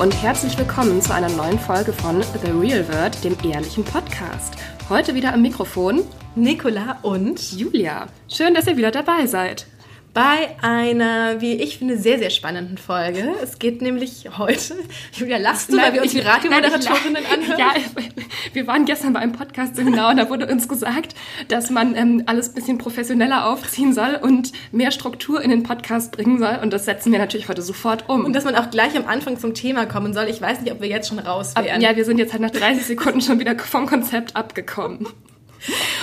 und herzlich willkommen zu einer neuen Folge von The Real Word, dem ehrlichen Podcast. Heute wieder am Mikrofon Nicola und Julia. Schön, dass ihr wieder dabei seid bei einer, wie ich finde, sehr, sehr spannenden Folge. Es geht nämlich heute, Julia, lachst du, weil wir uns die Radiomoderatorinnen anhören? Ja, wir waren gestern bei einem Podcast-Seminar und da wurde uns gesagt, dass man ähm, alles ein bisschen professioneller aufziehen soll und mehr Struktur in den Podcast bringen soll und das setzen wir natürlich heute sofort um. Und dass man auch gleich am Anfang zum Thema kommen soll. Ich weiß nicht, ob wir jetzt schon raus wären. Ab, ja, wir sind jetzt halt nach 30 Sekunden schon wieder vom Konzept abgekommen.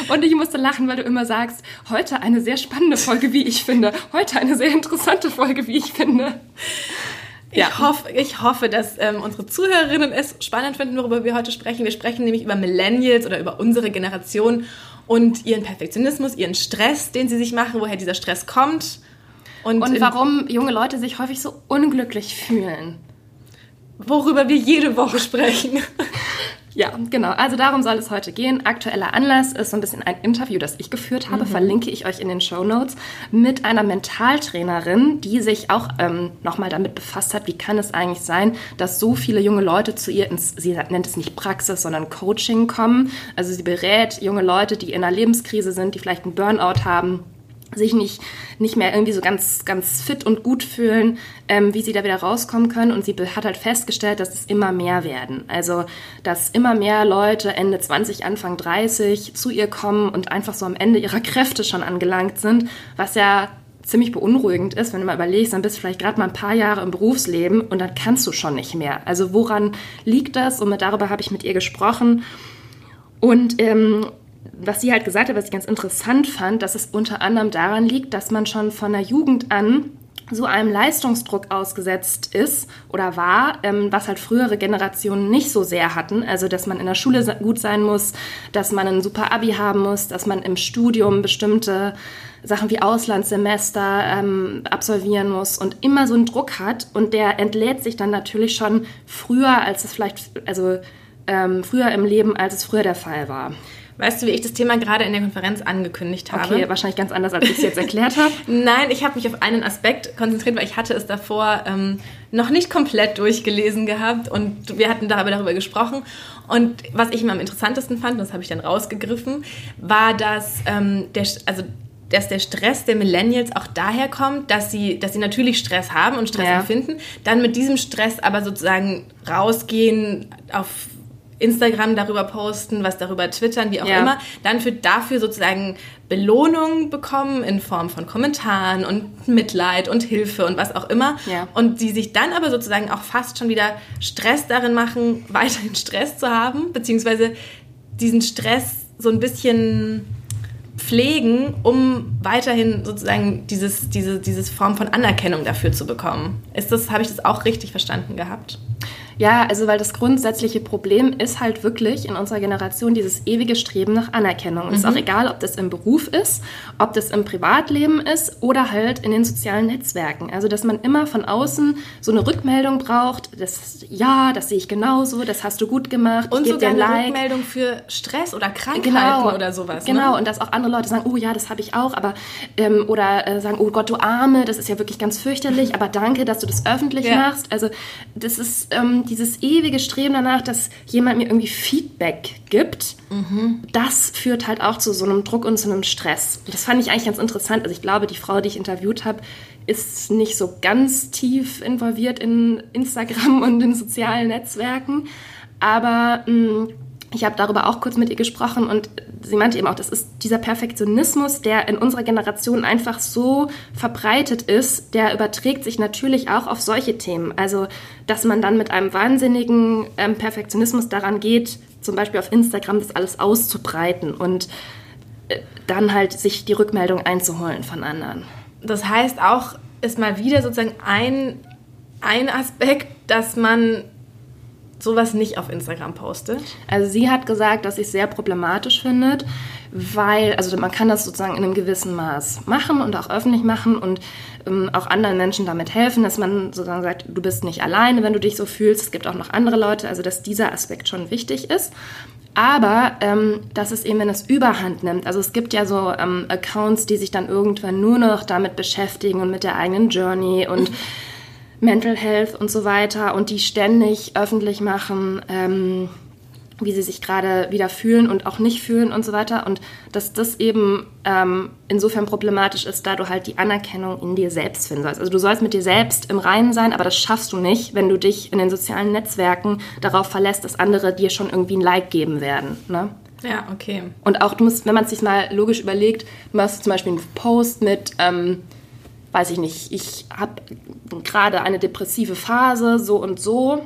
Und ich musste lachen, weil du immer sagst, heute eine sehr spannende Folge, wie ich finde. Heute eine sehr interessante Folge, wie ich finde. Ja. Ich, hoffe, ich hoffe, dass ähm, unsere Zuhörerinnen es spannend finden, worüber wir heute sprechen. Wir sprechen nämlich über Millennials oder über unsere Generation und ihren Perfektionismus, ihren Stress, den sie sich machen, woher dieser Stress kommt. Und, und warum junge Leute sich häufig so unglücklich fühlen. Worüber wir jede Woche sprechen. Ja, genau. Also darum soll es heute gehen. Aktueller Anlass ist so ein bisschen ein Interview, das ich geführt habe, mhm. verlinke ich euch in den Show Notes, mit einer Mentaltrainerin, die sich auch ähm, nochmal damit befasst hat, wie kann es eigentlich sein, dass so viele junge Leute zu ihr ins, sie nennt es nicht Praxis, sondern Coaching kommen. Also sie berät junge Leute, die in einer Lebenskrise sind, die vielleicht einen Burnout haben sich nicht, nicht mehr irgendwie so ganz, ganz fit und gut fühlen, ähm, wie sie da wieder rauskommen können. Und sie hat halt festgestellt, dass es immer mehr werden. Also, dass immer mehr Leute Ende 20, Anfang 30 zu ihr kommen und einfach so am Ende ihrer Kräfte schon angelangt sind, was ja ziemlich beunruhigend ist, wenn du mal überlegst, dann bist du vielleicht gerade mal ein paar Jahre im Berufsleben und dann kannst du schon nicht mehr. Also woran liegt das? Und darüber habe ich mit ihr gesprochen. Und ähm, was sie halt gesagt hat, was ich ganz interessant fand, dass es unter anderem daran liegt, dass man schon von der Jugend an so einem Leistungsdruck ausgesetzt ist oder war, ähm, was halt frühere Generationen nicht so sehr hatten. Also, dass man in der Schule gut sein muss, dass man ein super Abi haben muss, dass man im Studium bestimmte Sachen wie Auslandssemester ähm, absolvieren muss und immer so einen Druck hat. Und der entlädt sich dann natürlich schon früher, als es vielleicht, also ähm, früher im Leben, als es früher der Fall war. Weißt du, wie ich das Thema gerade in der Konferenz angekündigt habe? Okay, wahrscheinlich ganz anders, als ich es jetzt erklärt habe. Nein, ich habe mich auf einen Aspekt konzentriert, weil ich hatte es davor ähm, noch nicht komplett durchgelesen gehabt und wir hatten darüber, darüber gesprochen. Und was ich immer am interessantesten fand, das habe ich dann rausgegriffen, war, dass ähm, der, also dass der Stress der Millennials auch daher kommt, dass sie, dass sie natürlich Stress haben und Stress ja. empfinden, dann mit diesem Stress aber sozusagen rausgehen auf Instagram darüber posten, was darüber twittern, wie auch ja. immer, dann für dafür sozusagen Belohnung bekommen in Form von Kommentaren und Mitleid und Hilfe und was auch immer. Ja. Und die sich dann aber sozusagen auch fast schon wieder Stress darin machen, weiterhin Stress zu haben, beziehungsweise diesen Stress so ein bisschen pflegen, um weiterhin sozusagen dieses, diese dieses Form von Anerkennung dafür zu bekommen. Ist das, habe ich das auch richtig verstanden gehabt? Ja, also weil das grundsätzliche Problem ist halt wirklich in unserer Generation dieses ewige Streben nach Anerkennung. Mhm. Ist auch mhm. egal, ob das im Beruf ist, ob das im Privatleben ist oder halt in den sozialen Netzwerken. Also dass man immer von außen so eine Rückmeldung braucht, das ja, das sehe ich genauso, das hast du gut gemacht. Und sogar eine like. Rückmeldung für Stress oder Krankheiten genau, oder sowas. Ne? Genau, ne? und dass auch andere Leute sagen, oh ja, das habe ich auch, aber ähm, oder äh, sagen, oh Gott, du Arme, das ist ja wirklich ganz fürchterlich, aber danke, dass du das öffentlich ja. machst. Also das ist ähm, dieses ewige Streben danach, dass jemand mir irgendwie Feedback gibt, mhm. das führt halt auch zu so einem Druck und zu einem Stress. Das fand ich eigentlich ganz interessant. Also ich glaube, die Frau, die ich interviewt habe, ist nicht so ganz tief involviert in Instagram und in sozialen Netzwerken. Aber mh, mm, ich habe darüber auch kurz mit ihr gesprochen und sie meinte eben auch, das ist dieser Perfektionismus, der in unserer Generation einfach so verbreitet ist, der überträgt sich natürlich auch auf solche Themen. Also, dass man dann mit einem wahnsinnigen ähm, Perfektionismus daran geht, zum Beispiel auf Instagram das alles auszubreiten und äh, dann halt sich die Rückmeldung einzuholen von anderen. Das heißt auch, ist mal wieder sozusagen ein, ein Aspekt, dass man sowas nicht auf Instagram postet? Also sie hat gesagt, dass sie es sehr problematisch findet, weil, also man kann das sozusagen in einem gewissen Maß machen und auch öffentlich machen und ähm, auch anderen Menschen damit helfen, dass man sozusagen sagt, du bist nicht alleine, wenn du dich so fühlst. Es gibt auch noch andere Leute, also dass dieser Aspekt schon wichtig ist. Aber ähm, dass es eben, wenn es Überhand nimmt, also es gibt ja so ähm, Accounts, die sich dann irgendwann nur noch damit beschäftigen und mit der eigenen Journey und Mental Health und so weiter und die ständig öffentlich machen, ähm, wie sie sich gerade wieder fühlen und auch nicht fühlen und so weiter. Und dass das eben ähm, insofern problematisch ist, da du halt die Anerkennung in dir selbst finden sollst. Also du sollst mit dir selbst im Reinen sein, aber das schaffst du nicht, wenn du dich in den sozialen Netzwerken darauf verlässt, dass andere dir schon irgendwie ein Like geben werden. Ne? Ja, okay. Und auch, du musst, wenn man es sich mal logisch überlegt, du machst zum Beispiel einen Post mit, ähm, weiß ich nicht, ich habe gerade eine depressive Phase, so und so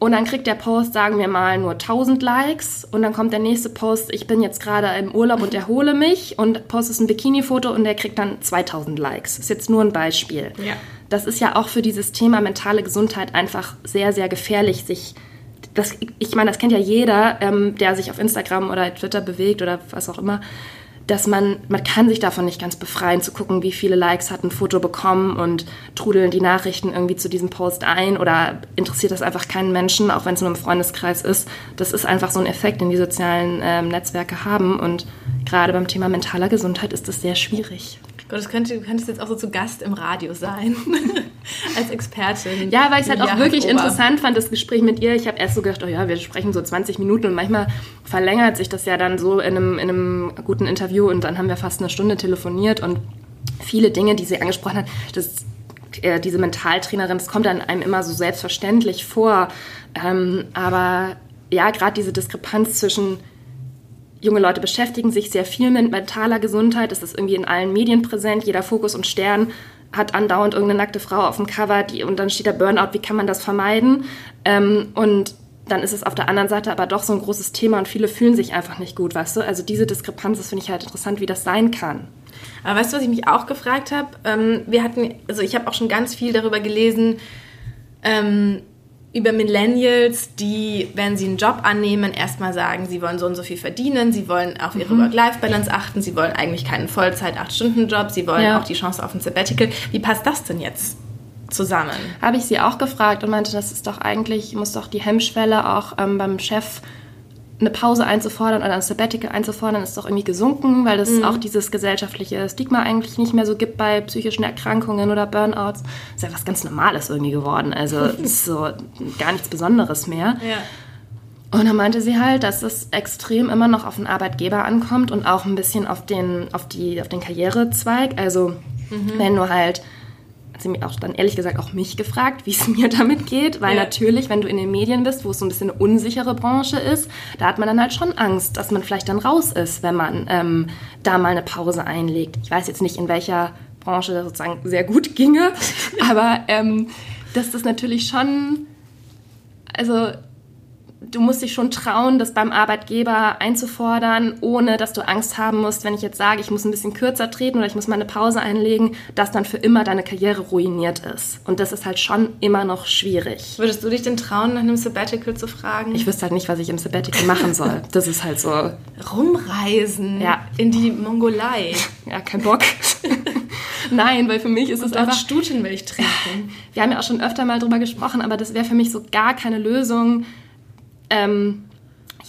und dann kriegt der Post, sagen wir mal, nur 1000 Likes. Und dann kommt der nächste Post, ich bin jetzt gerade im Urlaub und erhole mich. Und postest ein Bikini-Foto und der kriegt dann 2000 Likes. Ist jetzt nur ein Beispiel. Ja. Das ist ja auch für dieses Thema mentale Gesundheit einfach sehr, sehr gefährlich, sich das, ich meine, das kennt ja jeder, ähm, der sich auf Instagram oder Twitter bewegt oder was auch immer, dass man, man kann sich davon nicht ganz befreien, zu gucken, wie viele Likes hat ein Foto bekommen und trudeln die Nachrichten irgendwie zu diesem Post ein oder interessiert das einfach keinen Menschen, auch wenn es nur im Freundeskreis ist. Das ist einfach so ein Effekt, den die sozialen ähm, Netzwerke haben und gerade beim Thema mentaler Gesundheit ist das sehr schwierig. Gott, könnte, du könntest jetzt auch so zu Gast im Radio sein, als Expertin. Ja, weil ich es halt auch wirklich Ober. interessant fand, das Gespräch mit ihr. Ich habe erst so gedacht, oh ja, wir sprechen so 20 Minuten und manchmal verlängert sich das ja dann so in einem, in einem guten Interview und dann haben wir fast eine Stunde telefoniert und viele Dinge, die sie angesprochen hat, das äh, diese Mentaltrainerin, das kommt dann einem immer so selbstverständlich vor. Ähm, aber ja, gerade diese Diskrepanz zwischen junge Leute beschäftigen sich sehr viel mit mentaler Gesundheit. Es ist irgendwie in allen Medien präsent. Jeder Fokus und Stern hat andauernd irgendeine nackte Frau auf dem Cover die, und dann steht da Burnout. Wie kann man das vermeiden? Ähm, und dann ist es auf der anderen Seite aber doch so ein großes Thema und viele fühlen sich einfach nicht gut, weißt du? Also diese Diskrepanz, das finde ich halt interessant, wie das sein kann. Aber weißt du, was ich mich auch gefragt habe? Ähm, wir hatten, also ich habe auch schon ganz viel darüber gelesen, ähm, über Millennials, die, wenn sie einen Job annehmen, erstmal sagen, sie wollen so und so viel verdienen, sie wollen auf ihre mhm. Work-Life-Balance achten, sie wollen eigentlich keinen Vollzeit-8-Stunden-Job, sie wollen ja. auch die Chance auf ein Sabbatical. Wie passt das denn jetzt zusammen? Habe ich sie auch gefragt und meinte, das ist doch eigentlich, muss doch die Hemmschwelle auch ähm, beim Chef eine Pause einzufordern oder ein Sabbatical einzufordern, ist doch irgendwie gesunken, weil es mhm. auch dieses gesellschaftliche Stigma eigentlich nicht mehr so gibt bei psychischen Erkrankungen oder Burnouts. Ist ja was ganz Normales irgendwie geworden. Also ist so gar nichts Besonderes mehr. Ja. Und dann meinte sie halt, dass es extrem immer noch auf den Arbeitgeber ankommt und auch ein bisschen auf den, auf die, auf den Karrierezweig. Also mhm. wenn du halt hat sie mir auch dann ehrlich gesagt auch mich gefragt, wie es mir damit geht, weil ja. natürlich, wenn du in den Medien bist, wo es so ein bisschen eine unsichere Branche ist, da hat man dann halt schon Angst, dass man vielleicht dann raus ist, wenn man ähm, da mal eine Pause einlegt. Ich weiß jetzt nicht, in welcher Branche das sozusagen sehr gut ginge, aber ähm, dass das natürlich schon, also du musst dich schon trauen, das beim Arbeitgeber einzufordern, ohne dass du Angst haben musst, wenn ich jetzt sage, ich muss ein bisschen kürzer treten oder ich muss mal eine Pause einlegen, dass dann für immer deine Karriere ruiniert ist. Und das ist halt schon immer noch schwierig. Würdest du dich denn trauen, nach einem Sabbatical zu fragen? Ich wüsste halt nicht, was ich im Sabbatical machen soll. Das ist halt so. Rumreisen. Ja. In die Mongolei. Ja, kein Bock. Nein, weil für mich ist Und es einfach... Stutenmilch trinken. Wir haben ja auch schon öfter mal drüber gesprochen, aber das wäre für mich so gar keine Lösung, ähm,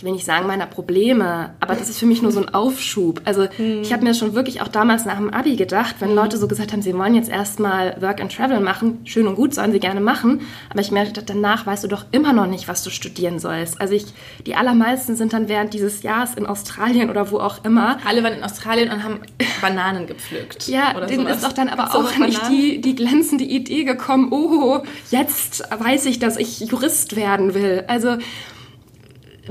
ich will nicht sagen meiner Probleme, aber das ist für mich nur so ein Aufschub. Also mhm. ich habe mir schon wirklich auch damals nach dem Abi gedacht, wenn Leute so gesagt haben, sie wollen jetzt erstmal Work and Travel machen, schön und gut, sollen sie gerne machen, aber ich merke, danach weißt du doch immer noch nicht, was du studieren sollst. Also ich, die allermeisten sind dann während dieses Jahres in Australien oder wo auch immer. Alle waren in Australien und haben Bananen gepflückt. Ja, denen sowas. ist doch dann aber auch nicht die, die glänzende Idee gekommen, oh, jetzt weiß ich, dass ich Jurist werden will. Also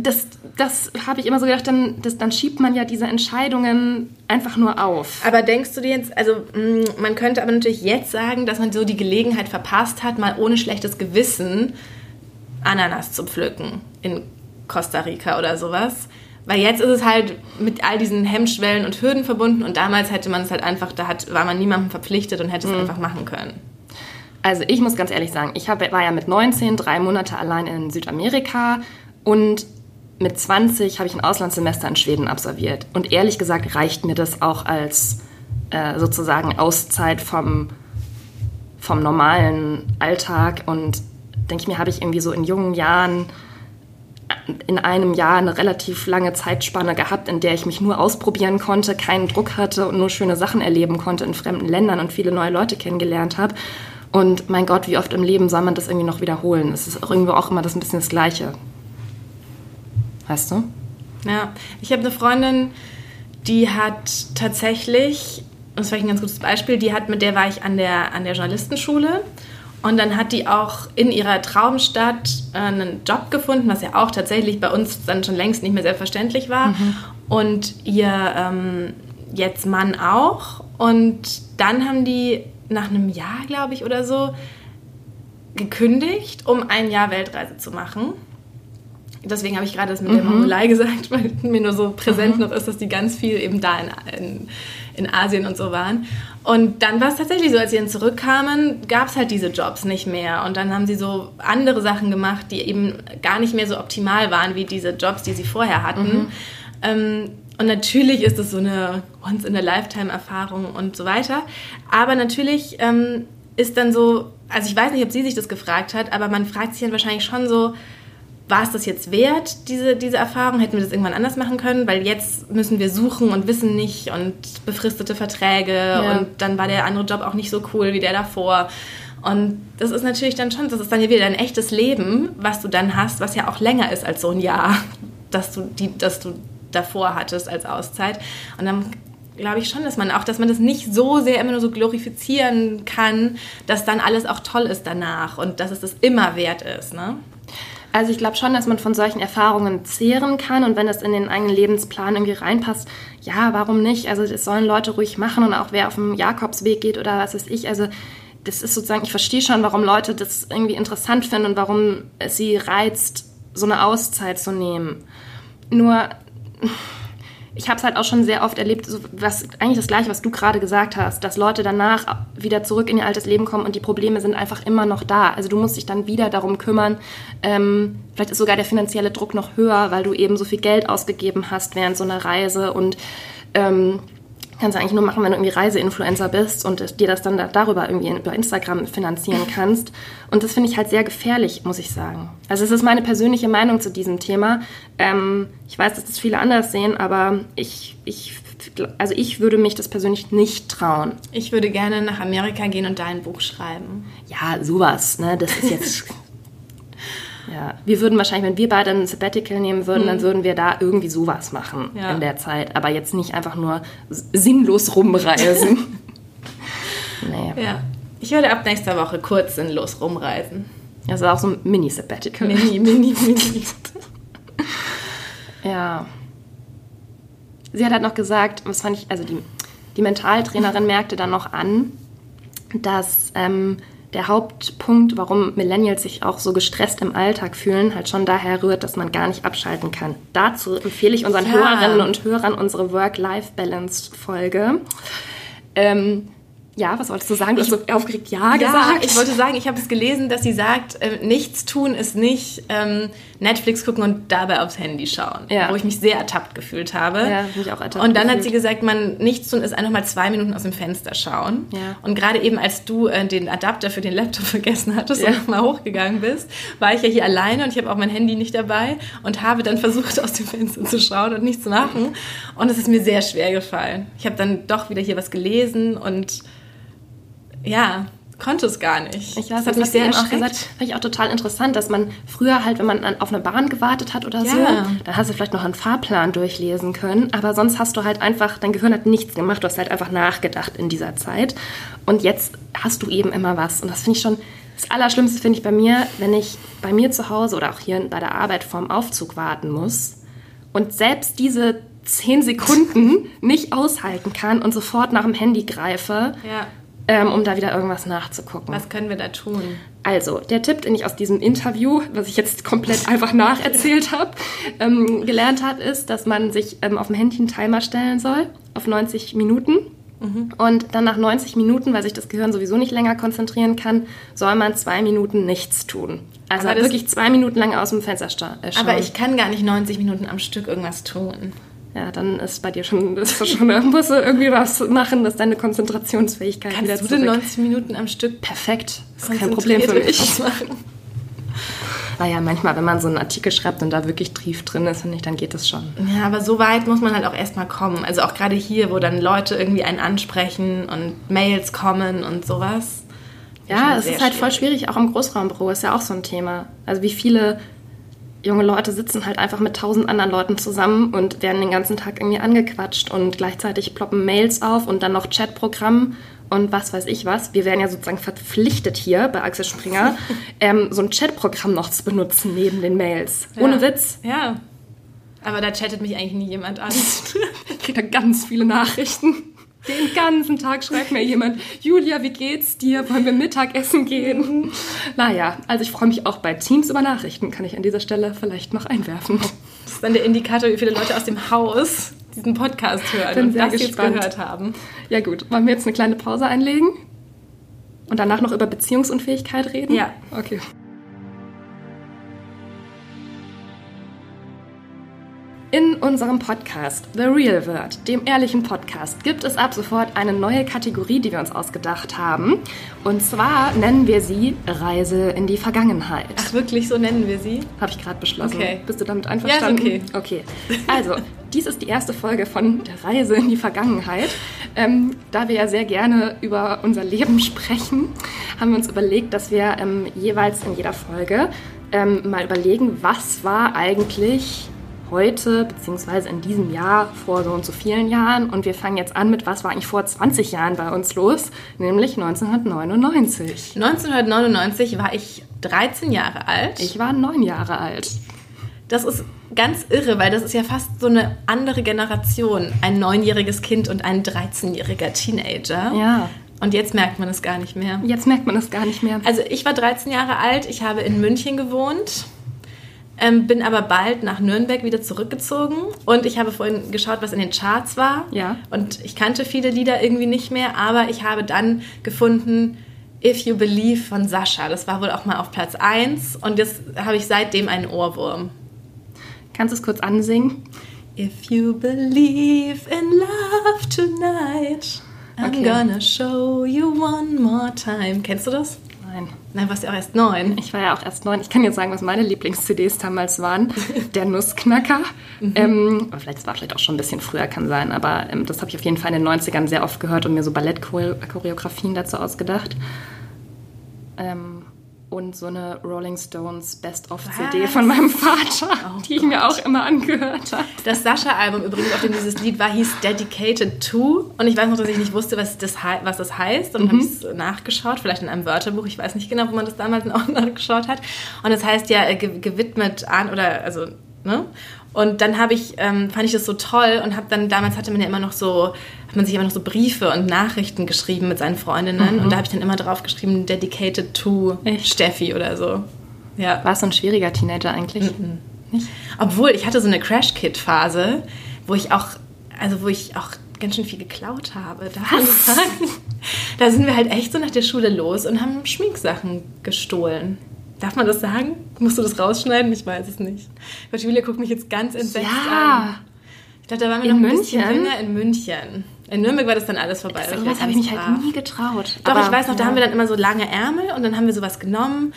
das, das habe ich immer so gedacht, dann, das, dann schiebt man ja diese Entscheidungen einfach nur auf. Aber denkst du dir jetzt, also mm, man könnte aber natürlich jetzt sagen, dass man so die Gelegenheit verpasst hat, mal ohne schlechtes Gewissen Ananas zu pflücken in Costa Rica oder sowas. Weil jetzt ist es halt mit all diesen Hemmschwellen und Hürden verbunden und damals hätte man es halt einfach, da hat, war man niemandem verpflichtet und hätte es mhm. einfach machen können. Also ich muss ganz ehrlich sagen, ich hab, war ja mit 19 drei Monate allein in Südamerika und mit 20 habe ich ein Auslandssemester in Schweden absolviert. Und ehrlich gesagt reicht mir das auch als äh, sozusagen Auszeit vom, vom normalen Alltag. Und denke ich mir, habe ich irgendwie so in jungen Jahren in einem Jahr eine relativ lange Zeitspanne gehabt, in der ich mich nur ausprobieren konnte, keinen Druck hatte und nur schöne Sachen erleben konnte in fremden Ländern und viele neue Leute kennengelernt habe. Und mein Gott, wie oft im Leben soll man das irgendwie noch wiederholen? Es ist auch irgendwo auch immer das ein bisschen das Gleiche. Weißt du? Ja, ich habe eine Freundin, die hat tatsächlich, das war ein ganz gutes Beispiel, die hat, mit der war ich an der, an der Journalistenschule und dann hat die auch in ihrer Traumstadt äh, einen Job gefunden, was ja auch tatsächlich bei uns dann schon längst nicht mehr selbstverständlich war. Mhm. Und ihr ähm, jetzt Mann auch. Und dann haben die nach einem Jahr, glaube ich, oder so, gekündigt, um ein Jahr Weltreise zu machen. Deswegen habe ich gerade das mit mhm. der Mongolei gesagt, weil mir nur so präsent mhm. noch ist, dass die ganz viel eben da in, in, in Asien und so waren. Und dann war es tatsächlich so, als sie dann zurückkamen, gab es halt diese Jobs nicht mehr. Und dann haben sie so andere Sachen gemacht, die eben gar nicht mehr so optimal waren wie diese Jobs, die sie vorher hatten. Mhm. Ähm, und natürlich ist es so eine Once-in-a-Lifetime-Erfahrung und so weiter. Aber natürlich ähm, ist dann so, also ich weiß nicht, ob sie sich das gefragt hat, aber man fragt sich dann wahrscheinlich schon so, war es das jetzt wert, diese, diese Erfahrung? Hätten wir das irgendwann anders machen können? Weil jetzt müssen wir suchen und wissen nicht und befristete Verträge ja. und dann war der andere Job auch nicht so cool wie der davor. Und das ist natürlich dann schon, das ist dann ja wieder ein echtes Leben, was du dann hast, was ja auch länger ist als so ein Jahr, dass du, die, dass du davor hattest als Auszeit. Und dann glaube ich schon, dass man auch, dass man das nicht so sehr immer nur so glorifizieren kann, dass dann alles auch toll ist danach und dass es das immer wert ist. Ne? Also ich glaube schon, dass man von solchen Erfahrungen zehren kann und wenn das in den eigenen Lebensplan irgendwie reinpasst, ja, warum nicht? Also das sollen Leute ruhig machen und auch wer auf dem Jakobsweg geht oder was weiß ich. Also das ist sozusagen, ich verstehe schon, warum Leute das irgendwie interessant finden und warum es sie reizt, so eine Auszeit zu nehmen. Nur ich habe es halt auch schon sehr oft erlebt, so was eigentlich das gleiche, was du gerade gesagt hast, dass Leute danach wieder zurück in ihr altes Leben kommen und die Probleme sind einfach immer noch da. Also du musst dich dann wieder darum kümmern. Ähm, vielleicht ist sogar der finanzielle Druck noch höher, weil du eben so viel Geld ausgegeben hast während so einer Reise und ähm, kannst du eigentlich nur machen, wenn du irgendwie Reiseinfluencer bist und dir das dann da, darüber irgendwie über Instagram finanzieren kannst. Und das finde ich halt sehr gefährlich, muss ich sagen. Also es ist meine persönliche Meinung zu diesem Thema. Ähm, ich weiß, dass das viele anders sehen, aber ich, ich, also ich würde mich das persönlich nicht trauen. Ich würde gerne nach Amerika gehen und da ein Buch schreiben. Ja, sowas, ne? Das ist jetzt Ja, wir würden wahrscheinlich, wenn wir beide ein Sabbatical nehmen würden, mhm. dann würden wir da irgendwie sowas machen ja. in der Zeit. Aber jetzt nicht einfach nur sinnlos rumreisen. naja. Ja. Ich würde ab nächster Woche kurz sinnlos rumreisen. Das ist auch so ein Mini-Sabbatical. Mini, mini, mini. ja. Sie hat halt noch gesagt, was fand ich, also die, die Mentaltrainerin merkte dann noch an, dass ähm, der Hauptpunkt, warum Millennials sich auch so gestresst im Alltag fühlen, halt schon daher rührt, dass man gar nicht abschalten kann. Dazu empfehle ich unseren ja. Hörerinnen und Hörern unsere Work-Life-Balance-Folge. Ähm, ja, was wolltest du sagen? Du hast so aufgeregt Ja, ja gesagt. Ich wollte sagen, ich habe es gelesen, dass sie sagt, äh, nichts tun ist nicht ähm, Netflix gucken und dabei aufs Handy schauen. Ja. Wo ich mich sehr ertappt gefühlt habe. Ja, mich auch ertappt Und dann gefühlt. hat sie gesagt, man nichts tun ist einfach mal zwei Minuten aus dem Fenster schauen. Ja. Und gerade eben, als du äh, den Adapter für den Laptop vergessen hattest ja. und nochmal hochgegangen bist, war ich ja hier alleine und ich habe auch mein Handy nicht dabei und habe dann versucht, aus dem Fenster zu schauen und nichts zu machen. Und es ist mir sehr schwer gefallen. Ich habe dann doch wieder hier was gelesen und ja, konnte es gar nicht. Ich weiß, das hat mich sehr auch gesagt, fand ich auch total interessant, dass man früher halt, wenn man auf eine Bahn gewartet hat oder ja. so, dann hast du vielleicht noch einen Fahrplan durchlesen können, aber sonst hast du halt einfach, dein Gehirn hat nichts gemacht, du hast halt einfach nachgedacht in dieser Zeit und jetzt hast du eben immer was und das finde ich schon, das Allerschlimmste finde ich bei mir, wenn ich bei mir zu Hause oder auch hier bei der Arbeit vorm Aufzug warten muss und selbst diese zehn Sekunden nicht aushalten kann und sofort nach dem Handy greife. Ja ähm, um da wieder irgendwas nachzugucken. Was können wir da tun? Also, der Tipp, den ich aus diesem Interview, was ich jetzt komplett einfach nacherzählt habe, ähm, gelernt habe, ist, dass man sich ähm, auf dem Handy einen Timer stellen soll, auf 90 Minuten. Mhm. Und dann nach 90 Minuten, weil sich das Gehirn sowieso nicht länger konzentrieren kann, soll man zwei Minuten nichts tun. Also wirklich zwei Minuten lang aus dem Fenster äh, schauen. Aber ich kann gar nicht 90 Minuten am Stück irgendwas tun ja, dann ist bei dir schon, ist schon da musst du irgendwie was machen, dass deine Konzentrationsfähigkeit Kannst wieder zurück. Kannst du denn 90 Minuten am Stück perfekt? Das ist kein Problem für mich. Naja, manchmal, wenn man so einen Artikel schreibt und da wirklich tief drin ist, finde ich, dann geht das schon. Ja, aber so weit muss man halt auch erstmal kommen. Also auch gerade hier, wo dann Leute irgendwie einen ansprechen und Mails kommen und sowas. Ja, es ist halt voll schwierig, auch im Großraumbüro ist ja auch so ein Thema. Also wie viele junge Leute sitzen halt einfach mit tausend anderen Leuten zusammen und werden den ganzen Tag irgendwie angequatscht und gleichzeitig ploppen Mails auf und dann noch Chatprogramm und was weiß ich was. Wir werden ja sozusagen verpflichtet hier bei Axel Springer, ähm, so ein Chatprogramm noch zu benutzen neben den Mails. Ja. Ohne Witz. Ja. Aber da chattet mich eigentlich nie jemand an. ich kriege da ganz viele Nachrichten. Den ganzen Tag schreibt mir jemand, Julia, wie geht's dir? Wollen wir Mittagessen gehen? Naja, also ich freue mich auch bei Teams über Nachrichten, kann ich an dieser Stelle vielleicht noch einwerfen. Das ist dann der Indikator, wie viele Leute aus dem Haus diesen Podcast hören Bin und sehr das gespannt. jetzt gehört haben. Ja gut, wollen wir jetzt eine kleine Pause einlegen? Und danach noch über Beziehungsunfähigkeit reden? Ja. Okay. In unserem Podcast The Real Word, dem ehrlichen Podcast, gibt es ab sofort eine neue Kategorie, die wir uns ausgedacht haben. Und zwar nennen wir sie Reise in die Vergangenheit. Ach, wirklich, so nennen wir sie? Habe ich gerade beschlossen. Okay. Bist du damit einverstanden? Ja, ist okay. Also, dies ist die erste Folge von der Reise in die Vergangenheit. Ähm, da wir ja sehr gerne über unser Leben sprechen, haben wir uns überlegt, dass wir ähm, jeweils in jeder Folge ähm, mal überlegen, was war eigentlich heute beziehungsweise in diesem Jahr vor so und so vielen Jahren. Und wir fangen jetzt an mit, was war eigentlich vor 20 Jahren bei uns los, nämlich 1999. 1999 war ich 13 Jahre alt. Ich war neun Jahre alt. Das ist ganz irre, weil das ist ja fast so eine andere Generation. Ein neunjähriges Kind und ein 13-jähriger Teenager. Ja. Und jetzt merkt man es gar nicht mehr. Jetzt merkt man das gar nicht mehr. Also ich war 13 Jahre alt, ich habe in München gewohnt, ähm, bin aber bald nach Nürnberg wieder zurückgezogen und ich habe vorhin geschaut, was in den Charts war. Ja. Und ich kannte viele Lieder irgendwie nicht mehr, aber ich habe dann gefunden If You Believe von Sascha. Das war wohl auch mal auf Platz 1 und jetzt habe ich seitdem einen Ohrwurm. Kannst du es kurz ansingen? If you believe in love tonight, I'm Okay. gonna show you one more time. Kennst du das? Nein. Nein, warst ja auch erst neun. Ich war ja auch erst neun. Ich kann jetzt sagen, was meine Lieblings-CDs damals waren. Der Nussknacker. Ähm, aber vielleicht, es war vielleicht auch schon ein bisschen früher, kann sein. Aber ähm, das habe ich auf jeden Fall in den 90ern sehr oft gehört und mir so Ballettchoreografien dazu ausgedacht. Ähm, und so eine Rolling Stones Best-of-CD von meinem Vater, Oh die ich mir auch immer angehört habe. Das Sascha-Album übrigens, auf dem dieses Lied war, hieß Dedicated to. Und ich weiß noch, dass ich nicht wusste, was das, was das heißt. Und habe es nachgeschaut, vielleicht in einem Wörterbuch. Ich weiß nicht genau, wo man das damals auch nachgeschaut hat. Und das heißt ja äh, ge gewidmet an oder also ne. Und dann habe ich ähm, fand ich das so toll und habe dann damals hatte man ja immer noch so hat man sich immer noch so Briefe und Nachrichten geschrieben mit seinen Freundinnen und da habe ich dann immer drauf geschrieben Dedicated to Echt? Steffi oder so. Ja. War es so ein schwieriger Teenager eigentlich? Nicht? Obwohl, ich hatte so eine Crash-Kit-Phase, wo ich auch, also wo ich auch ganz schön viel geklaut habe. Sagen? Da sind wir halt echt so nach der Schule los und haben Schminksachen gestohlen. Darf man das sagen? Musst du das rausschneiden? Ich weiß es nicht. Gott, Julia guckt mich jetzt ganz entsetzt an. Ja, Ich glaube, da waren wir In noch ein bisschen jünger in München. In Nürnberg war das dann alles vorbei. Da war sowas ja habe ich mich halt brav. nie getraut. Doch, Aber, ich weiß noch, da ja. haben wir dann immer so lange Ärmel und dann haben wir sowas genommen,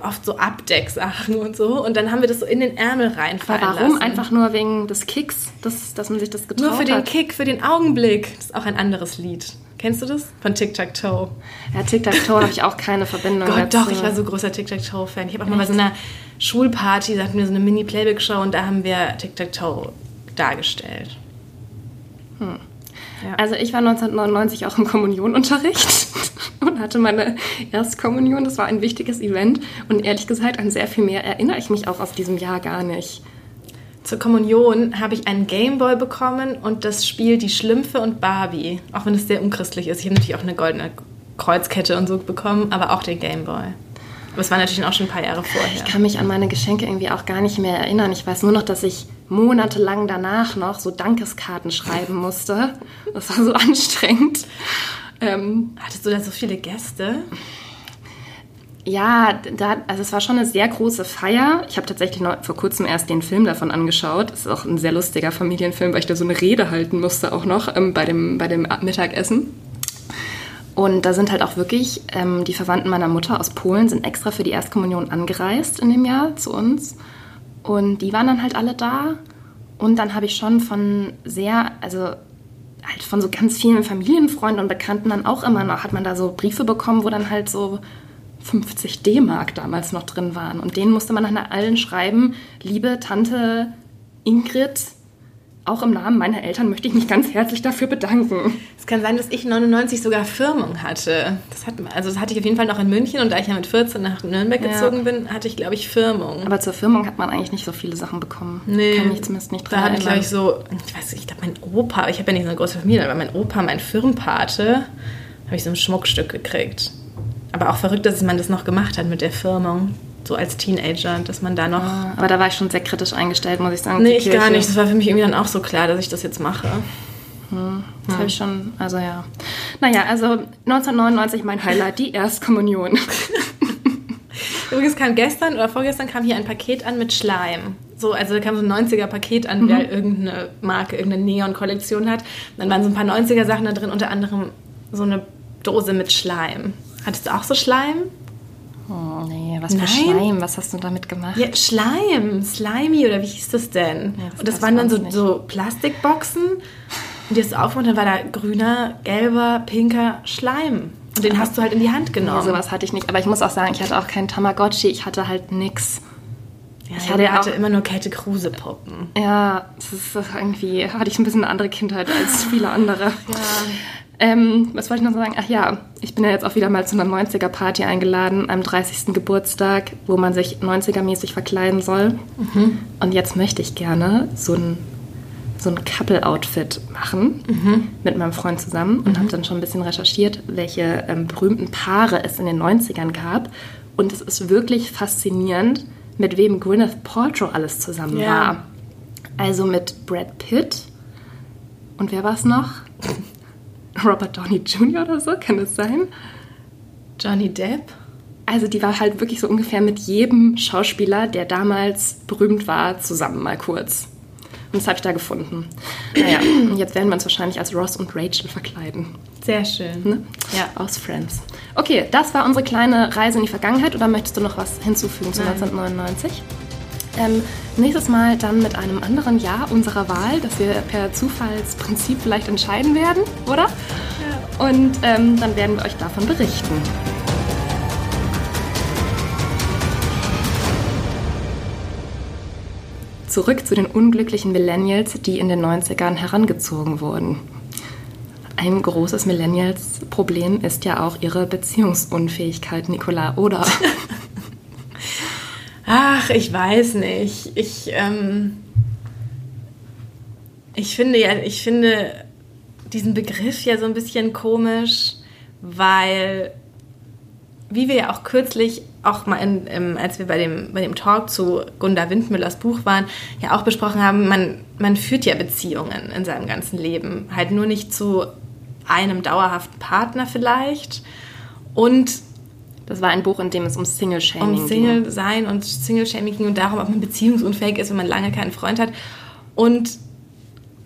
oft so Abdecksachen und so. Und dann haben wir das so in den Ärmel reinfallen Aber warum? lassen. Einfach nur wegen des Kicks, dass, dass man sich das getraut Nur für den hat. Kick, für den Augenblick. Das ist auch ein anderes Lied. Kennst du das? Von Tic Tac Toe. Ja, Tic-Tac-Toe habe ich auch keine Verbindung Gott, dazu. doch, ich war so großer Tic Tac Toe Fan. Ich habe auch mal bei so einer Schulparty, da hatten wir so eine Mini-Playback-Show und da haben wir Tic Tac Toe dargestellt. Also ich war 1999 auch im Kommunionunterricht und hatte meine Erstkommunion. Das war ein wichtiges Event und ehrlich gesagt an sehr viel mehr erinnere ich mich auch aus diesem Jahr gar nicht. Zur Kommunion habe ich einen Gameboy bekommen und das Spiel Die Schlümpfe und Barbie. Auch wenn es sehr unchristlich ist. Ich habe natürlich auch eine goldene Kreuzkette und so bekommen, aber auch den Gameboy. Aber es war natürlich auch schon ein paar Jahre vorher. Ich kann mich an meine Geschenke irgendwie auch gar nicht mehr erinnern. Ich weiß nur noch, dass ich monatelang danach noch so Dankeskarten schreiben musste. Das war so anstrengend. Ähm, Hattest du da so viele Gäste? Ja, da, also es war schon eine sehr große Feier. Ich habe tatsächlich noch vor kurzem erst den Film davon angeschaut. Es ist auch ein sehr lustiger Familienfilm, weil ich da so eine Rede halten musste auch noch ähm, bei, dem, bei dem Mittagessen. Und da sind halt auch wirklich ähm, die Verwandten meiner Mutter aus Polen sind extra für die Erstkommunion angereist in dem Jahr zu uns. Und die waren dann halt alle da. Und dann habe ich schon von sehr, also halt von so ganz vielen Familienfreunden und Bekannten dann auch immer noch, hat man da so Briefe bekommen, wo dann halt so 50 D-Mark damals noch drin waren. Und denen musste man dann allen schreiben, liebe Tante Ingrid, auch im Namen meiner Eltern möchte ich mich ganz herzlich dafür bedanken. Es kann sein, dass ich 99 sogar Firmung hatte. Das, hat, also das hatte ich auf jeden Fall noch in München und da ich ja mit 14 nach Nürnberg ja. gezogen bin, hatte ich, glaube ich, Firmung. Aber zur Firmung hat man eigentlich nicht so viele Sachen bekommen. Nee. Kann ich zumindest nicht dran Da hatte ich, glaube ich, so, ich weiß nicht, ich glaube, mein Opa, ich habe ja nicht so eine große Familie, aber mein Opa, mein Firmenpate, habe ich so ein Schmuckstück gekriegt. Aber auch verrückt, dass man das noch gemacht hat mit der Firmung so als Teenager, dass man da noch. Ja, aber da war ich schon sehr kritisch eingestellt, muss ich sagen. Nee, ich gar nicht. Das war für mich irgendwie dann auch so klar, dass ich das jetzt mache. Hm, das ja. habe ich schon, also ja. Naja, also 1999 mein Highlight, die Erstkommunion. Übrigens kam gestern oder vorgestern kam hier ein Paket an mit Schleim. So, also da kam so ein 90er-Paket an, mhm. wer irgendeine Marke, irgendeine Neon-Kollektion hat. Dann waren so ein paar 90er-Sachen da drin, unter anderem so eine Dose mit Schleim. Hattest du auch so Schleim? Oh, nee, was für Nein. Schleim? Was hast du damit gemacht? Ja, Schleim, Slimy oder wie hieß das denn? Ja, das und das waren dann so, so Plastikboxen und die hast du aufgemacht und dann war da grüner, gelber, pinker Schleim. Und den hast du halt in die Hand genommen. Nee, sowas hatte ich nicht. Aber ich muss auch sagen, ich hatte auch keinen Tamagotchi, ich hatte halt nix. Ja, ich hatte, hatte immer nur Käthe Kruse Puppen. Ja, das ist irgendwie, hatte ich ein bisschen eine andere Kindheit als viele andere. Ja. Ähm, was wollte ich noch sagen? Ach ja, ich bin ja jetzt auch wieder mal zu einer 90er-Party eingeladen, am 30. Geburtstag, wo man sich 90er-mäßig verkleiden soll. Mhm. Und jetzt möchte ich gerne so ein, so ein Couple-Outfit machen mhm. mit meinem Freund zusammen und mhm. habe dann schon ein bisschen recherchiert, welche ähm, berühmten Paare es in den 90ern gab. Und es ist wirklich faszinierend, mit wem Gwyneth Paltrow alles zusammen ja. war. Also mit Brad Pitt. Und wer war es noch? Robert Downey Jr. oder so, kann das sein? Johnny Depp? Also die war halt wirklich so ungefähr mit jedem Schauspieler, der damals berühmt war, zusammen mal kurz. Und das habe ich da gefunden. Naja, jetzt werden wir uns wahrscheinlich als Ross und Rachel verkleiden. Sehr schön. Ne? Ja. Aus Friends. Okay, das war unsere kleine Reise in die Vergangenheit. Oder möchtest du noch was hinzufügen zu Nein. 1999? Ähm, nächstes Mal dann mit einem anderen Jahr unserer Wahl, das wir per Zufallsprinzip vielleicht entscheiden werden, oder? Ja. Und ähm, dann werden wir euch davon berichten. Zurück zu den unglücklichen Millennials, die in den 90ern herangezogen wurden. Ein großes Millennials-Problem ist ja auch ihre Beziehungsunfähigkeit, Nicola, oder? Ach, ich weiß nicht. Ich, ähm, ich finde ja, ich finde diesen Begriff ja so ein bisschen komisch, weil, wie wir ja auch kürzlich, auch mal in, im, als wir bei dem, bei dem Talk zu Gunda Windmüllers Buch waren, ja auch besprochen haben, man, man führt ja Beziehungen in seinem ganzen Leben. Halt nur nicht zu einem dauerhaften Partner vielleicht. Und das war ein Buch, in dem es um Single-Shaming ging. Um Single-Sein und Single-Shaming ging und darum, ob man beziehungsunfähig ist, wenn man lange keinen Freund hat. Und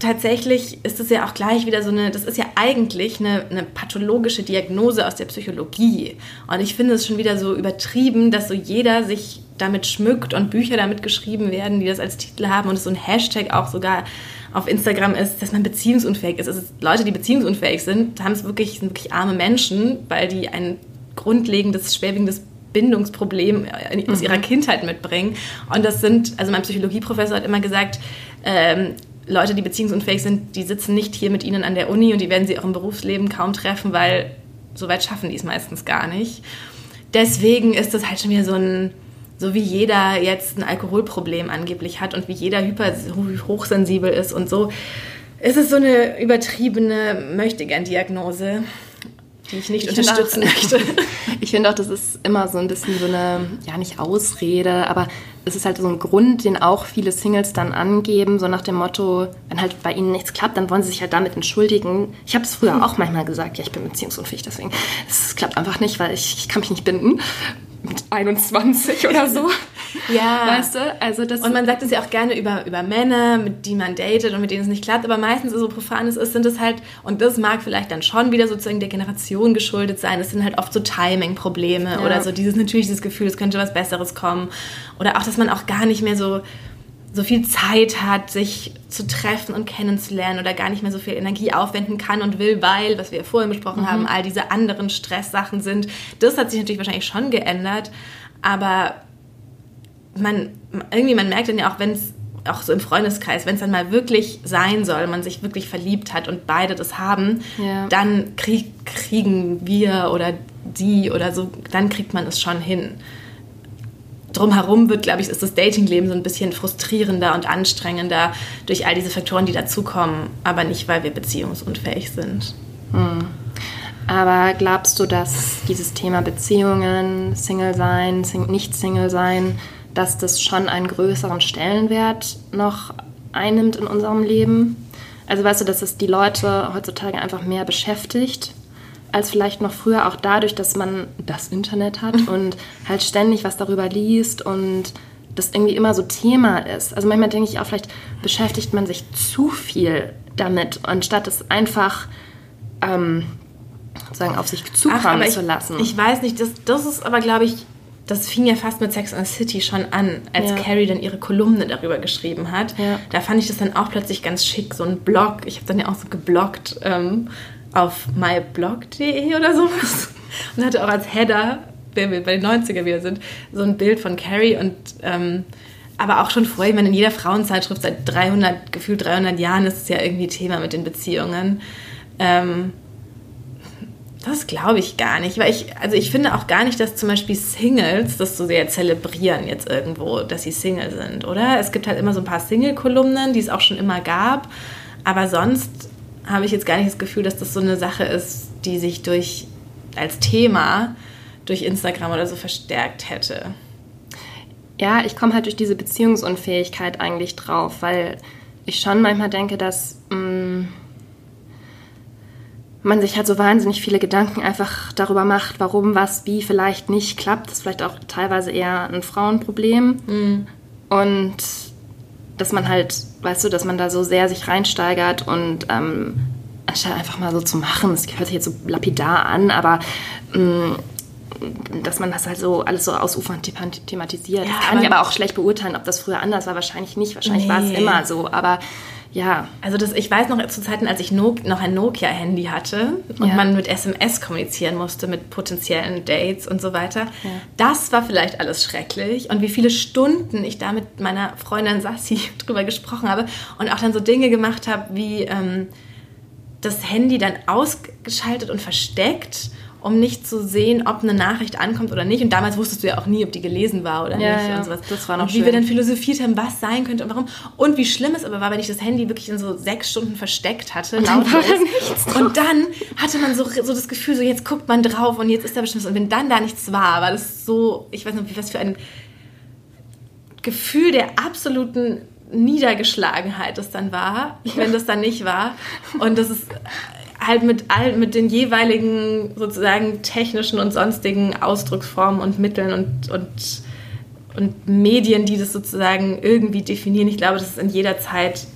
tatsächlich ist es ja auch gleich wieder so eine, das ist ja eigentlich eine, eine, pathologische Diagnose aus der Psychologie. Und ich finde es schon wieder so übertrieben, dass so jeder sich damit schmückt und Bücher damit geschrieben werden, die das als Titel haben und es so ein Hashtag auch sogar auf Instagram ist, dass man beziehungsunfähig ist. Also Leute, die beziehungsunfähig sind, haben es wirklich, sind wirklich arme Menschen, weil die ein grundlegendes, schwerwiegendes Bindungsproblem aus mhm. ihrer Kindheit mitbringen. Und das sind, also mein Psychologieprofessor hat immer gesagt, ähm, Leute, die beziehungsunfähig sind, die sitzen nicht hier mit ihnen an der Uni und die werden sie auch im Berufsleben kaum treffen, weil so weit schaffen die es meistens gar nicht. Deswegen ist das halt schon wieder so ein, so wie jeder jetzt ein Alkoholproblem angeblich hat und wie jeder hyper hochsensibel ist und so, ist es so eine übertriebene Möchtegern-Diagnose die ich nicht ich unterstützen auch, möchte. ich finde auch, das ist immer so ein bisschen so eine, ja nicht Ausrede, aber es ist halt so ein Grund, den auch viele Singles dann angeben, so nach dem Motto, wenn halt bei ihnen nichts klappt, dann wollen sie sich halt damit entschuldigen. Ich habe es früher hm. auch manchmal gesagt, ja, ich bin beziehungsunfähig, deswegen, es klappt einfach nicht, weil ich, ich kann mich nicht binden 21 oder so. ja. Weißt du? Also das und man sagt es ja auch gerne über, über Männer, mit die man datet und mit denen es nicht klappt, aber meistens so profan es ist, sind es halt, und das mag vielleicht dann schon wieder sozusagen der Generation geschuldet sein, es sind halt oft so Timing-Probleme ja. oder so dieses, natürlich dieses Gefühl, es könnte was Besseres kommen. Oder auch, dass man auch gar nicht mehr so so viel Zeit hat, sich zu treffen und kennenzulernen oder gar nicht mehr so viel Energie aufwenden kann und will, weil, was wir ja vorhin besprochen mhm. haben, all diese anderen Stresssachen sind. Das hat sich natürlich wahrscheinlich schon geändert, aber man, irgendwie, man merkt dann ja auch, wenn es auch so im Freundeskreis, wenn es dann mal wirklich sein soll, man sich wirklich verliebt hat und beide das haben, ja. dann krieg, kriegen wir oder die oder so, dann kriegt man es schon hin drumherum wird, glaube ich, ist das Datingleben so ein bisschen frustrierender und anstrengender durch all diese Faktoren, die dazukommen, aber nicht, weil wir beziehungsunfähig sind. Hm. Aber glaubst du, dass dieses Thema Beziehungen, Single sein, Sing nicht Single sein, dass das schon einen größeren Stellenwert noch einnimmt in unserem Leben? Also weißt du, dass es die Leute heutzutage einfach mehr beschäftigt als vielleicht noch früher, auch dadurch, dass man das Internet hat und halt ständig was darüber liest und das irgendwie immer so Thema ist. Also manchmal denke ich auch, vielleicht beschäftigt man sich zu viel damit, anstatt es einfach ähm, sozusagen auf sich zukommen zu lassen. Ich weiß nicht, das, das ist aber, glaube ich, das fing ja fast mit Sex and the City schon an, als ja. Carrie dann ihre Kolumne darüber geschrieben hat. Ja. Da fand ich das dann auch plötzlich ganz schick, so ein Blog. Ich habe dann ja auch so gebloggt ähm, auf myblog.de oder sowas und hatte auch als Header, wenn wir bei den 90er wieder sind, so ein Bild von Carrie und ähm, aber auch schon vorher, ich meine, in jeder Frauenzeitschrift seit 300, gefühlt 300 Jahren ist es ja irgendwie Thema mit den Beziehungen. Ähm, das glaube ich gar nicht, weil ich, also ich finde auch gar nicht, dass zum Beispiel Singles das so sehr zelebrieren jetzt irgendwo, dass sie Single sind, oder? Es gibt halt immer so ein paar Single-Kolumnen, die es auch schon immer gab, aber sonst habe ich jetzt gar nicht das Gefühl, dass das so eine Sache ist, die sich durch als Thema durch Instagram oder so verstärkt hätte. Ja, ich komme halt durch diese Beziehungsunfähigkeit eigentlich drauf, weil ich schon manchmal denke, dass mh, mm, man sich halt so wahnsinnig viele Gedanken einfach darüber macht, warum was wie vielleicht nicht klappt. Das ist vielleicht auch teilweise eher ein Frauenproblem. Mhm. Und dass man halt, weißt du, dass man da so sehr sich reinsteigert und ähm, anstatt einfach mal so zu machen, das hört sich jetzt so lapidar an, aber ähm, dass man das halt so alles so ausufernd thematisiert. Ja, das kann ich aber auch schlecht beurteilen, ob das früher anders war. Wahrscheinlich nicht. Wahrscheinlich nee. war es immer so. Aber ja. Also das, ich weiß noch zu Zeiten, als ich no noch ein Nokia-Handy hatte und ja. man mit SMS kommunizieren musste, mit potenziellen Dates und so weiter. Ja. Das war vielleicht alles schrecklich. Und wie viele Stunden ich da mit meiner Freundin Sassi drüber gesprochen habe und auch dann so Dinge gemacht habe, wie ähm, das Handy dann ausgeschaltet und versteckt um nicht zu sehen, ob eine Nachricht ankommt oder nicht. Und damals wusstest du ja auch nie, ob die gelesen war oder ja, nicht ja, und sowas. Das war noch und wie schön. wir dann philosophiert haben, was sein könnte und warum. Und wie schlimm es aber war, wenn ich das Handy wirklich in so sechs Stunden versteckt hatte, und. Dann und dann hatte man so, so das Gefühl, so jetzt guckt man drauf und jetzt ist da bestimmt was. Und wenn dann da nichts war, war das so, ich weiß nicht, was für ein Gefühl der absoluten Niedergeschlagenheit das dann war, wenn das dann nicht war. Und das ist halt mit all, mit den jeweiligen sozusagen technischen und sonstigen Ausdrucksformen und Mitteln und, und, und Medien, die das sozusagen irgendwie definieren. Ich glaube, das ist in jeder Zeit,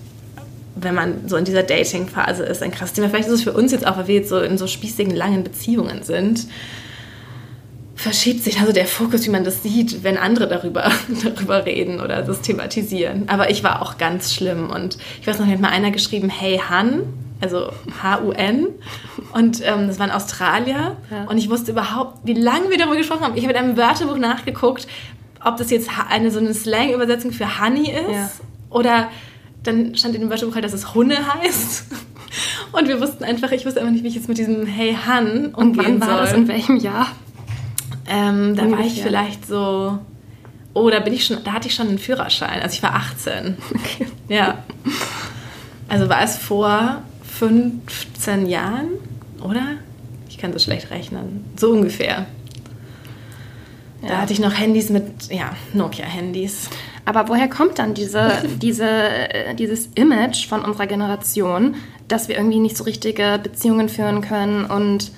wenn man so in dieser Dating-Phase ist, ein krasses Thema. Vielleicht ist es für uns jetzt auch, weil wir jetzt so in so spießigen, langen Beziehungen sind, verschiebt sich also der Fokus, wie man das sieht, wenn andere darüber, darüber reden oder das thematisieren. Aber ich war auch ganz schlimm und ich weiß noch, hat mal einer geschrieben, hey Han, also H-U-N. Und ähm, das war ein Australier. Ja. Und ich wusste überhaupt, wie lange wir darüber gesprochen haben. Ich habe in einem Wörterbuch nachgeguckt, ob das jetzt eine so eine Slang-Übersetzung für Honey ist. Ja. Oder dann stand in dem Wörterbuch halt, dass es Hunne heißt. Und wir wussten einfach, ich wusste einfach nicht, wie ich jetzt mit diesem Hey Han Und wann war soll. das? In welchem Jahr? Ähm, da war ich vielleicht so. Oh, da bin ich schon, da hatte ich schon einen Führerschein. Also ich war 18. Okay. Ja. Also war es vor 15 Jahren, oder? Ich kann so schlecht rechnen. So ungefähr. Ja. Da hatte ich noch Handys mit, ja, Nokia-Handys. Aber woher kommt dann diese, diese, äh, dieses Image von unserer Generation, dass wir irgendwie nicht so richtige Beziehungen führen können und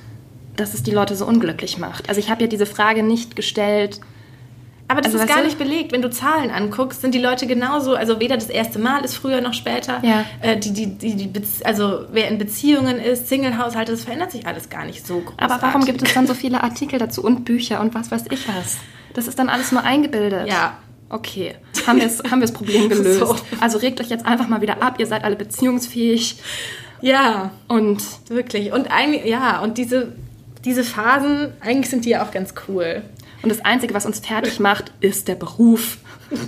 dass es die Leute so unglücklich macht? Also ich habe ja diese Frage nicht gestellt, aber das also, ist gar nicht belegt. Wenn du Zahlen anguckst, sind die Leute genauso, also weder das erste Mal ist früher noch später. Ja. Äh, die, die, die, die also wer in Beziehungen ist, Single-Haushalte, das verändert sich alles gar nicht so groß. Aber warum gibt es dann so viele Artikel dazu und Bücher und was weiß ich was? Das ist dann alles nur eingebildet. Ja, Okay, haben wir das, haben das Problem gelöst. So. Also regt euch jetzt einfach mal wieder ab, ihr seid alle beziehungsfähig. Ja, Und wirklich. Und eigentlich, ja, und diese, diese Phasen, eigentlich sind die ja auch ganz cool. Und das Einzige, was uns fertig macht, ist der Beruf.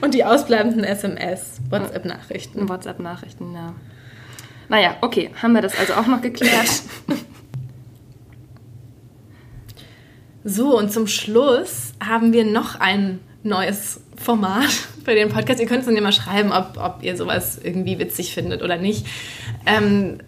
Und die ausbleibenden SMS, WhatsApp-Nachrichten. WhatsApp-Nachrichten, ja. Naja, okay, haben wir das also auch noch geklärt. So, und zum Schluss haben wir noch ein neues Format für den Podcast. Ihr könnt es dann mal schreiben, ob, ob ihr sowas irgendwie witzig findet oder nicht. Ähm,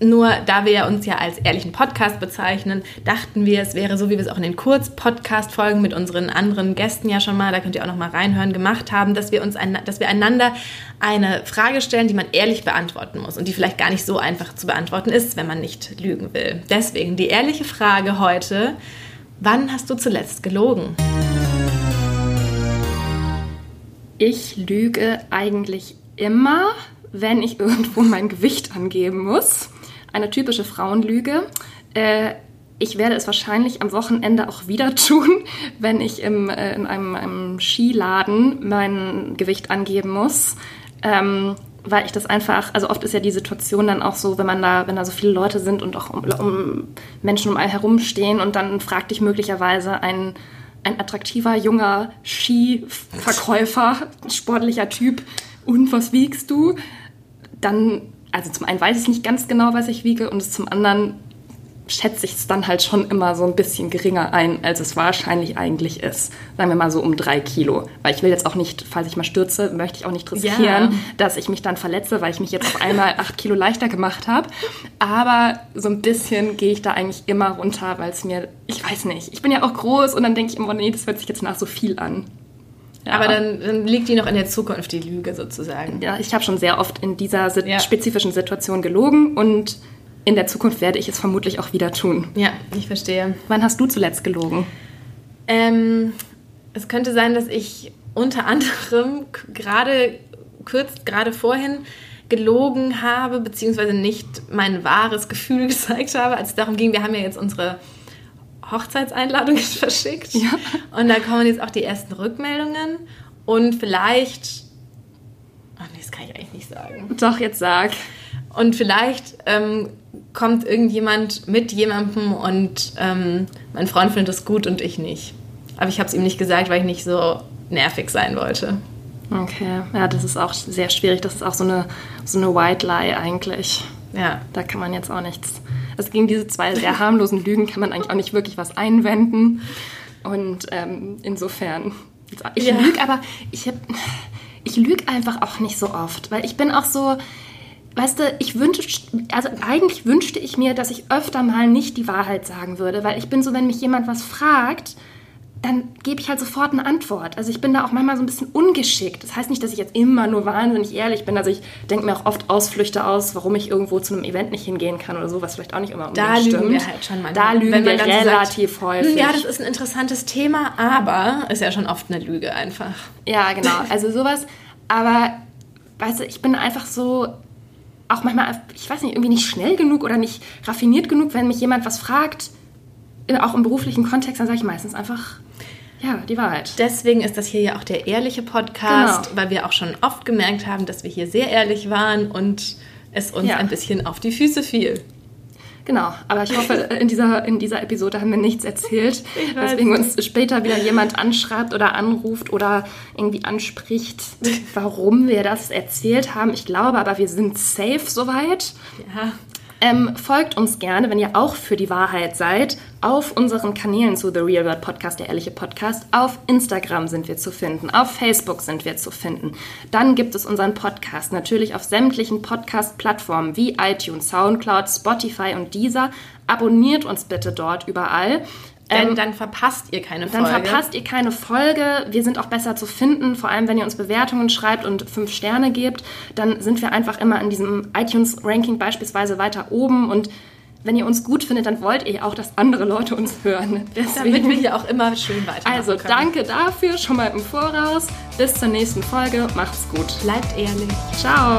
nur da wir uns ja als ehrlichen Podcast bezeichnen, dachten wir, es wäre so, wie wir es auch in den Kurz-Podcast-Folgen mit unseren anderen Gästen ja schon mal, da könnt ihr auch noch mal reinhören, gemacht haben, dass wir uns ein, dass wir einander eine Frage stellen, die man ehrlich beantworten muss und die vielleicht gar nicht so einfach zu beantworten ist, wenn man nicht lügen will. Deswegen die ehrliche Frage heute: Wann hast du zuletzt gelogen? Ich lüge eigentlich immer, wenn ich irgendwo mein Gewicht angeben muss. Eine typische Frauenlüge. Äh, ich werde es wahrscheinlich am Wochenende auch wieder tun, wenn ich im, äh, in einem, einem Skiladen mein Gewicht angeben muss. Ähm, weil ich das einfach, also oft ist ja die Situation dann auch so, wenn man da, wenn da so viele Leute sind und auch um, um Menschen um einen herumstehen und dann fragt dich möglicherweise ein, ein attraktiver, junger Skiverkäufer, sportlicher Typ, und was wiegst du? Dann, also zum einen weiß ich nicht ganz genau, was ich wiege und zum anderen schätze ich es dann halt schon immer so ein bisschen geringer ein, als es wahrscheinlich eigentlich ist. Sagen wir mal so um drei Kilo. Weil ich will jetzt auch nicht, falls ich mal stürze, möchte ich auch nicht riskieren, Ja. dass ich mich dann verletze, weil ich mich jetzt auf einmal acht Kilo leichter gemacht habe. Aber so ein bisschen gehe ich da eigentlich immer runter, weil es mir, ich weiß nicht, ich bin ja auch groß und dann denke ich immer, nee, das hört sich jetzt nach so viel an. Ja. Aber dann, dann liegt die noch in der Zukunft, die Lüge sozusagen. ja, ich habe schon sehr oft in dieser si- Ja. spezifischen Situation gelogen und in der Zukunft werde ich es vermutlich auch wieder tun. Ja, ich verstehe. Wann hast du zuletzt gelogen? Ähm, es könnte sein, dass ich unter anderem gerade kurz, gerade vorhin gelogen habe, beziehungsweise nicht mein wahres Gefühl gezeigt habe, als es darum ging, wir haben ja jetzt unsere Hochzeitseinladung verschickt. Ja. Und da kommen jetzt auch die ersten Rückmeldungen. Und vielleicht. Ach nee, das kann ich eigentlich nicht sagen. Doch, jetzt sag. Und vielleicht ähm, kommt irgendjemand mit jemandem und ähm, mein Freund findet es gut und ich nicht. Aber ich habe es ihm nicht gesagt, weil ich nicht so nervig sein wollte. Okay, ja, das ist auch sehr schwierig. Das ist auch so eine, so eine White Lie eigentlich. Ja. Da kann man jetzt auch nichts. Also gegen diese zwei sehr harmlosen Lügen kann man eigentlich auch nicht wirklich was einwenden. Und ähm, insofern. Ich Ja. lüge aber, ich, hab, ich lüge einfach auch nicht so oft, weil ich bin auch so. Weißt du, ich wünschte, also eigentlich wünschte ich mir, dass ich öfter mal nicht die Wahrheit sagen würde, weil ich bin so, wenn mich jemand was fragt, dann gebe ich halt sofort eine Antwort. Also ich bin da auch manchmal so ein bisschen ungeschickt. Das heißt nicht, dass ich jetzt immer nur wahnsinnig ehrlich bin. Also ich denke mir auch oft Ausflüchte aus, warum ich irgendwo zu einem Event nicht hingehen kann oder so, was vielleicht auch nicht immer unbedingt Da lügen stimmt. wir halt schon manchmal. Da lügen wir dann so sagt, relativ häufig. "Hm, Ja, das ist ein interessantes Thema, aber ist ja schon oft eine Lüge einfach. Ja, genau. Also sowas. Aber, weißt du, ich bin einfach so, auch manchmal, ich weiß nicht, irgendwie nicht schnell genug oder nicht raffiniert genug, wenn mich jemand was fragt, auch im beruflichen Kontext, dann sage ich meistens einfach, ja, die Wahrheit. Deswegen ist das hier ja auch der ehrliche Podcast, Genau. weil wir auch schon oft gemerkt haben, dass wir hier sehr ehrlich waren und es uns Ja. ein bisschen auf die Füße fiel. Genau, aber ich hoffe, in dieser, in dieser Episode haben wir nichts erzählt, weswegen uns später wieder jemand anschreibt oder anruft oder irgendwie anspricht, warum wir das erzählt haben. Ich glaube aber, wir sind safe soweit. Ja. Ähm, folgt uns gerne, wenn ihr auch für die Wahrheit seid, auf unseren Kanälen zu The Real World Podcast, der ehrliche Podcast. Auf Instagram sind wir zu finden, auf Facebook sind wir zu finden. Dann gibt es unseren Podcast natürlich auf sämtlichen Podcast-Plattformen wie iTunes, Soundcloud, Spotify und Deezer. Abonniert uns bitte dort überall. Denn Ähm, dann verpasst ihr keine dann Folge. verpasst ihr keine Folge. Wir sind auch besser zu finden, vor allem wenn ihr uns Bewertungen schreibt und fünf Sterne gebt. Dann sind wir einfach immer in diesem iTunes-Ranking beispielsweise weiter oben. Und wenn ihr uns gut findet, dann wollt ihr auch, dass andere Leute uns hören. damit wir hier auch immer schön weitermachen also können. danke dafür schon mal im Voraus. Bis zur nächsten Folge. Macht's gut. Bleibt ehrlich. Ciao.